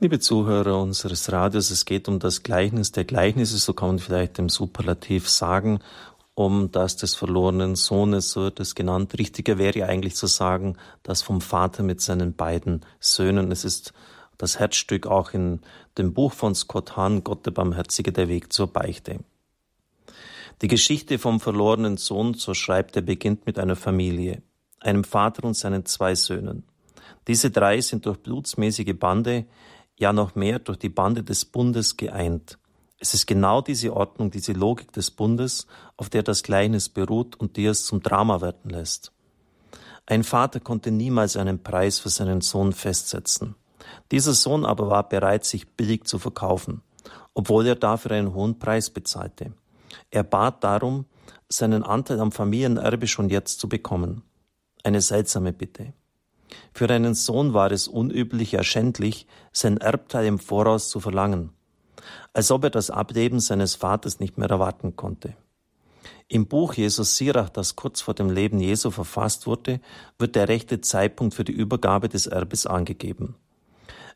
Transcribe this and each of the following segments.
Liebe Zuhörer unseres Radios, es geht um das Gleichnis der Gleichnisse, so kann man vielleicht im Superlativ sagen, um das des verlorenen Sohnes, so wird es genannt. Richtiger wäre eigentlich zu sagen, das vom Vater mit seinen beiden Söhnen. Es ist das Herzstück auch in dem Buch von Scott Hahn, Gott der Barmherzige, der Weg zur Beichte. Die Geschichte vom verlorenen Sohn, so schreibt er, beginnt mit einer Familie, einem Vater und seinen zwei Söhnen. Diese drei sind durch blutsmäßige Bande ja noch mehr durch die Bande des Bundes geeint. Es ist genau diese Ordnung, diese Logik des Bundes, auf der das Gleichnis beruht und die es zum Drama werden lässt. Ein Vater konnte niemals einen Preis für seinen Sohn festsetzen. Dieser Sohn aber war bereit, sich billig zu verkaufen, obwohl er dafür einen hohen Preis bezahlte. Er bat darum, seinen Anteil am Familienerbe schon jetzt zu bekommen. Eine seltsame Bitte. Für einen Sohn war es unüblich, ja schändlich, sein Erbteil im Voraus zu verlangen, als ob er das Ableben seines Vaters nicht mehr erwarten konnte. Im Buch Jesus Sirach, das kurz vor dem Leben Jesu verfasst wurde, wird der rechte Zeitpunkt für die Übergabe des Erbes angegeben.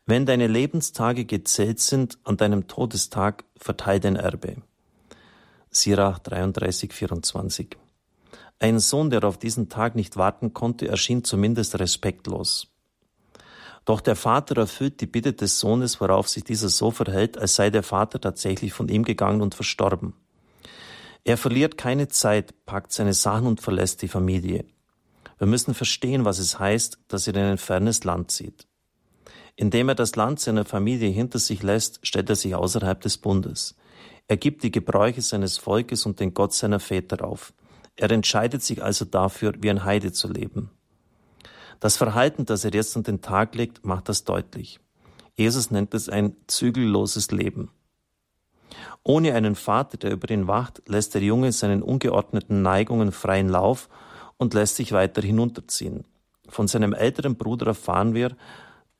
Wenn deine Lebenstage gezählt sind, an deinem Todestag verteil dein Erbe. Sirach 33, 24. Ein Sohn, der auf diesen Tag nicht warten konnte, erschien zumindest respektlos. Doch der Vater erfüllt die Bitte des Sohnes, worauf sich dieser so verhält, als sei der Vater tatsächlich von ihm gegangen und verstorben. Er verliert keine Zeit, packt seine Sachen und verlässt die Familie. Wir müssen verstehen, was es heißt, dass er in ein fernes Land zieht. Indem er das Land seiner Familie hinter sich lässt, stellt er sich außerhalb des Bundes. Er gibt die Gebräuche seines Volkes und den Gott seiner Väter auf. Er entscheidet sich also dafür, wie ein Heide zu leben. Das Verhalten, das er jetzt an den Tag legt, macht das deutlich. Jesus nennt es ein zügelloses Leben. Ohne einen Vater, der über ihn wacht, lässt der Junge seinen ungeordneten Neigungen freien Lauf und lässt sich weiter hinunterziehen. Von seinem älteren Bruder erfahren wir,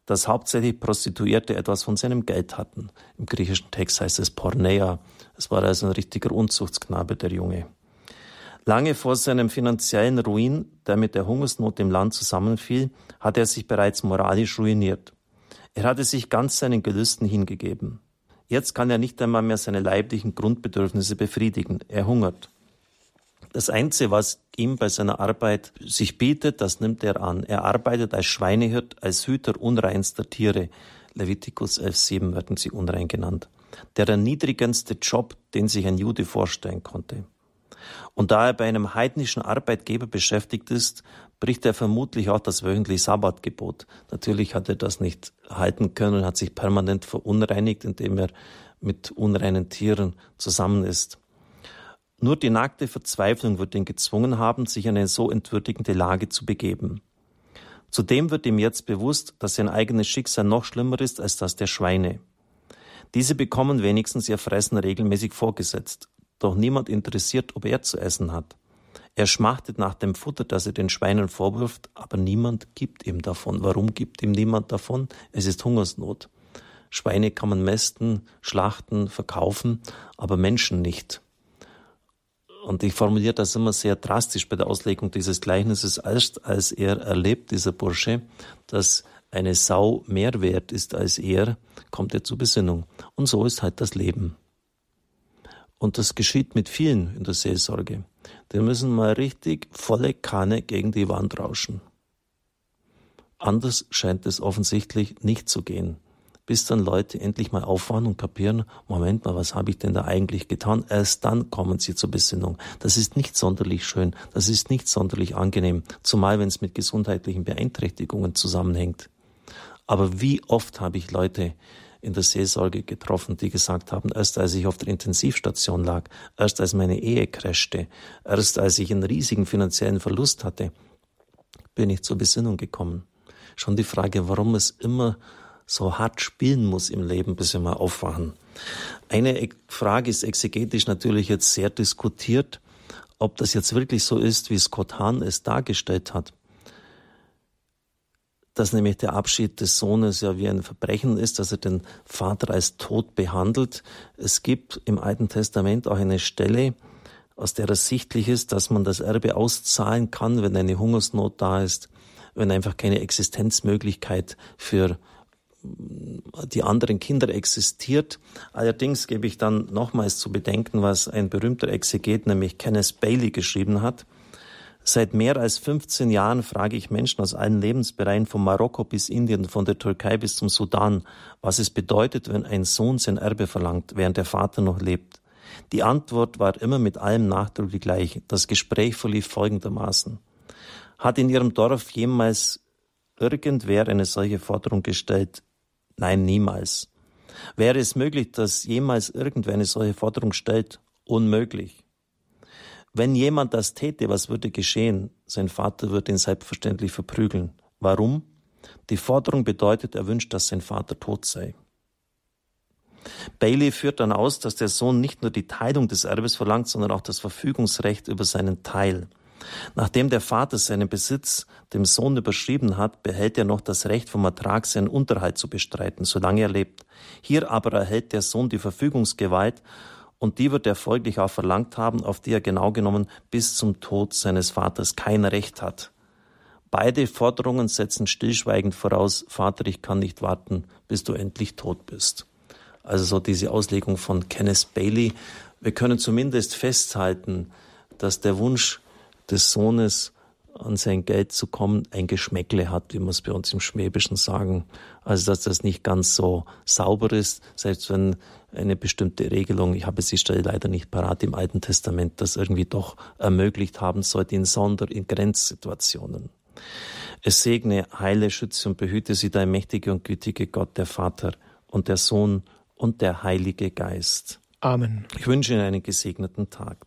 dass hauptsächlich Prostituierte etwas von seinem Geld hatten. Im griechischen Text heißt es Pornea. Es war also ein richtiger Unzuchtsknabe, der Junge. Lange vor seinem finanziellen Ruin, der mit der Hungersnot im Land zusammenfiel, hatte er sich bereits moralisch ruiniert. Er hatte sich ganz seinen Gelüsten hingegeben. Jetzt kann er nicht einmal mehr seine leiblichen Grundbedürfnisse befriedigen. Er hungert. Das Einzige, was ihm bei seiner Arbeit sich bietet, das nimmt er an. Er arbeitet als Schweinehirt, als Hüter unreinster Tiere. Levitikus 11,7 werden sie unrein genannt. Der erniedrigendste Job, den sich ein Jude vorstellen konnte. Und da er bei einem heidnischen Arbeitgeber beschäftigt ist, bricht er vermutlich auch das wöchentliche Sabbatgebot. Natürlich hat er das nicht halten können, hat sich permanent verunreinigt, indem er mit unreinen Tieren zusammen ist. Nur die nackte Verzweiflung wird ihn gezwungen haben, sich in eine so entwürdigende Lage zu begeben. Zudem wird ihm jetzt bewusst, dass sein eigenes Schicksal noch schlimmer ist als das der Schweine. Diese bekommen wenigstens ihr Fressen regelmäßig vorgesetzt doch niemand interessiert, ob er zu essen hat. Er schmachtet nach dem Futter, das er den Schweinen vorwirft, aber niemand gibt ihm davon. Warum gibt ihm niemand davon? Es ist Hungersnot. Schweine kann man mästen, schlachten, verkaufen, aber Menschen nicht. Und ich formuliere das immer sehr drastisch bei der Auslegung dieses Gleichnisses, als, als er erlebt, dieser Bursche, dass eine Sau mehr wert ist als er, kommt er zur Besinnung. Und so ist halt das Leben. Und das geschieht mit vielen in der Seelsorge. Die müssen mal richtig volle Kanne gegen die Wand rauschen. Anders scheint es offensichtlich nicht zu gehen. Bis dann Leute endlich mal aufwachen und kapieren, Moment mal, was habe ich denn da eigentlich getan? Erst dann kommen sie zur Besinnung. Das ist nicht sonderlich schön, das ist nicht sonderlich angenehm, zumal wenn es mit gesundheitlichen Beeinträchtigungen zusammenhängt. Aber wie oft habe ich Leute, in der Seelsorge getroffen, die gesagt haben, erst als ich auf der Intensivstation lag, erst als meine Ehe crashte, erst als ich einen riesigen finanziellen Verlust hatte, bin ich zur Besinnung gekommen. Schon die Frage, warum es immer so hart spielen muss im Leben, bis wir mal aufwachen. Eine Frage ist exegetisch natürlich jetzt sehr diskutiert, ob das jetzt wirklich so ist, wie Scott Hahn es dargestellt hat dass nämlich der Abschied des Sohnes ja wie ein Verbrechen ist, dass er den Vater als tot behandelt. Es gibt im Alten Testament auch eine Stelle, aus der ersichtlich ist, dass man das Erbe auszahlen kann, wenn eine Hungersnot da ist, wenn einfach keine Existenzmöglichkeit für die anderen Kinder existiert. Allerdings gebe ich dann nochmals zu bedenken, was ein berühmter Exeget, nämlich Kenneth Bailey, geschrieben hat. Seit mehr als 15 Jahren frage ich Menschen aus allen Lebensbereichen, von Marokko bis Indien, von der Türkei bis zum Sudan, was es bedeutet, wenn ein Sohn sein Erbe verlangt, während der Vater noch lebt. Die Antwort war immer mit allem Nachdruck die gleiche. Das Gespräch verlief folgendermaßen. Hat in Ihrem Dorf jemals irgendwer eine solche Forderung gestellt? Nein, niemals. Wäre es möglich, dass jemals irgendwer eine solche Forderung stellt? Unmöglich. Wenn jemand das täte, was würde geschehen? Sein Vater würde ihn selbstverständlich verprügeln. Warum? Die Forderung bedeutet, er wünscht, dass sein Vater tot sei. Bailey führt dann aus, dass der Sohn nicht nur die Teilung des Erbes verlangt, sondern auch das Verfügungsrecht über seinen Teil. Nachdem der Vater seinen Besitz dem Sohn überschrieben hat, behält er noch das Recht vom Ertrag seinen Unterhalt zu bestreiten, solange er lebt. Hier aber erhält der Sohn die Verfügungsgewalt und die wird er folglich auch verlangt haben, auf die er genau genommen bis zum Tod seines Vaters kein Recht hat. Beide Forderungen setzen stillschweigend voraus, Vater, ich kann nicht warten, bis du endlich tot bist. Also so diese Auslegung von Kenneth Bailey. Wir können zumindest festhalten, dass der Wunsch des Sohnes an sein Geld zu kommen, ein Geschmäckle hat, wie wir es bei uns im Schwäbischen sagen. Also dass das nicht ganz so sauber ist, selbst wenn eine bestimmte Regelung, ich habe sie Stelle leider nicht parat im Alten Testament, das irgendwie doch ermöglicht haben sollte in Sonder-, in Grenzsituationen. Es segne, heile, schütze und behüte sie dein mächtige und gütige Gott, der Vater und der Sohn und der Heilige Geist. Amen. Ich wünsche Ihnen einen gesegneten Tag.